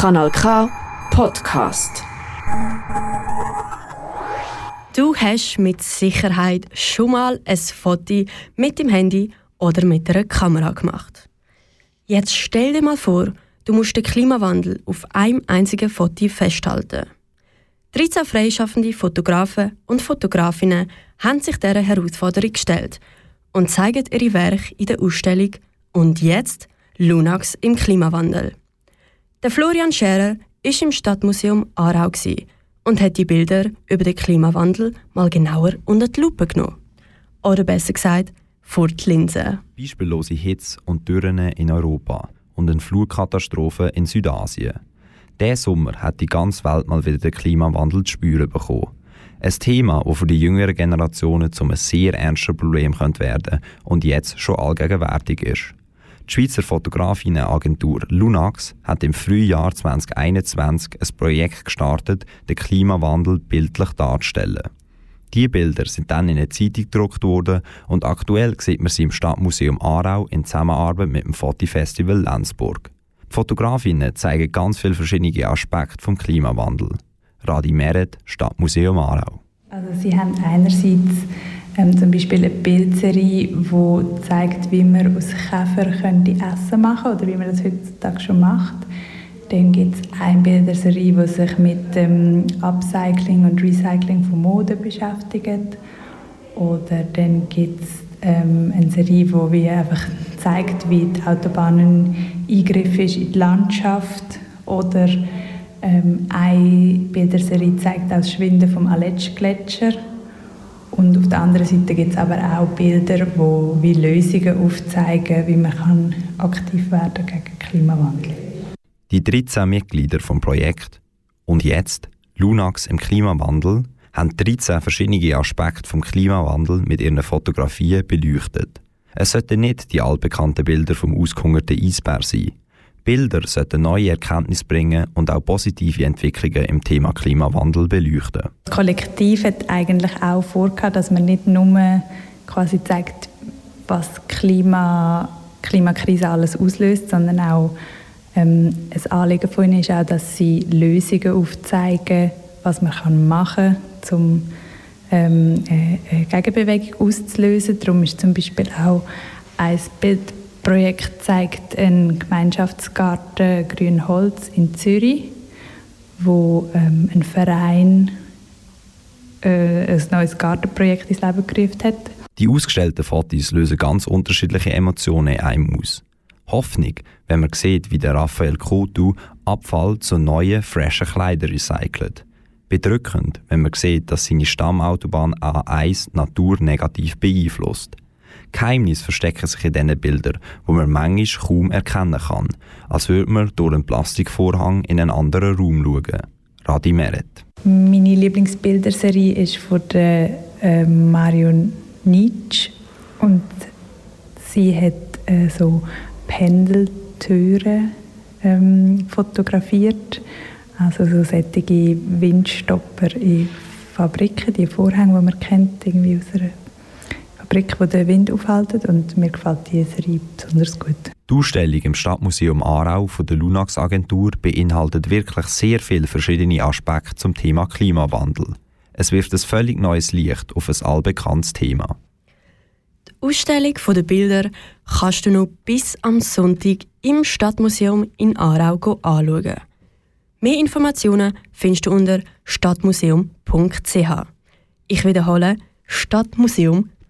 Kanal K Podcast. Du hast mit Sicherheit schon mal ein Foto mit dem Handy oder mit einer Kamera gemacht. Jetzt stell dir mal vor, du musst den Klimawandel auf einem einzigen Foto festhalten. 13 freischaffende Fotografen und Fotografinnen haben sich dieser Herausforderung gestellt und zeigen ihre Werke in der Ausstellung «Und jetzt? Lunax im Klimawandel». Der Florian Scherer war im Stadtmuseum Aarau und hat die Bilder über den Klimawandel mal genauer unter die Lupe genommen. Oder besser gesagt, vor die Linse. Beispiellose Hitze und Dürren in Europa und eine Flugkatastrophe in Südasien. Der Sommer hat die ganze Welt mal wieder den Klimawandel zu spüren bekommen. Ein Thema, das für die jüngeren Generationen zu einem sehr ernsten Problem werden könnte und jetzt schon allgegenwärtig ist. Die Schweizer Fotografienagentur Lunax hat im Frühjahr 2021 ein Projekt gestartet, den Klimawandel bildlich darzustellen. Diese Bilder sind dann in eine Zeitung gedruckt worden und aktuell sieht man sie im Stadtmuseum Aarau in Zusammenarbeit mit dem Fotifestival Lenzburg. Die Fotografinnen zeigen ganz viele verschiedene Aspekte vom Klimawandel. Radi Meret, Stadtmuseum Aarau. Also sie haben einerseits ähm, zum Beispiel eine Bildserie, die zeigt, wie man aus Käfer könnte Essen machen oder wie man das heutzutage schon macht. Dann gibt es eine Bilderserie, die sich mit dem Upcycling und Recycling von Mode beschäftigt. Oder dann gibt es ähm, eine Serie, die wie einfach zeigt, wie die Autobahn ein Eingriff ist in die Landschaft. Oder ähm, eine Bilderserie zeigt auch das Schwinden vom Aletsch-Gletscher. Und auf der anderen Seite gibt es aber auch Bilder, die wie Lösungen aufzeigen, wie man kann aktiv werden gegen Klimawandel. Die 13 Mitglieder vom Projekt und jetzt Lunax im Klimawandel haben 13 verschiedene Aspekte vom Klimawandel mit ihren Fotografien beleuchtet. Es sollten nicht die altbekannten Bilder vom ausgehungerten Eisbär sein. Bilder sollten neue Erkenntnisse bringen und auch positive Entwicklungen im Thema Klimawandel beleuchten. Das Kollektiv hat eigentlich auch vorgehabt, dass man nicht nur quasi zeigt, was Klima, Klimakrise alles auslöst, sondern auch ähm, ein Anliegen von ihnen ist auch, dass sie Lösungen aufzeigen, was man kann machen kann, um ähm, eine Gegenbewegung auszulösen. Darum ist zum Beispiel auch ein Bild Projekt zeigt einen Gemeinschaftsgarten Grünholz in Zürich, wo ähm, ein Verein äh, ein neues Gartenprojekt ins Leben gerufen hat. Die ausgestellten Fotos lösen ganz unterschiedliche Emotionen in einem aus. Hoffnung, wenn man sieht, wie der Raphael Kotu Abfall zu neuen, freshen Kleidern recycelt. Bedrückend, wenn man sieht, dass seine Stammautobahn A1 Natur negativ beeinflusst. Geheimnisse verstecken sich in diesen Bildern, wo man manchmal kaum erkennen kann, als würde man durch einen Plastikvorhang in einen anderen Raum schauen. Radi Meret. Meine Lieblingsbilderserie ist von der äh, Marion Nietzsche und sie hat äh, so Pendeltüren ähm, fotografiert, also so solche Windstopper in Fabriken, die Vorhänge, die man kennt, irgendwie aus einer Fabrik, die den Wind aufhält und mir gefällt diese Serie besonders gut. Die Ausstellung im Stadtmuseum Aarau von der Lunax Agentur beinhaltet wirklich sehr viele verschiedene Aspekte zum Thema Klimawandel. Es wirft ein völlig neues Licht auf ein allbekanntes Thema. Die Ausstellung der Bilder kannst du noch bis am Sonntag im Stadtmuseum in Aarau anschauen. Mehr Informationen findest du unter stadtmuseum.ch. Ich wiederhole stadtmuseum.ch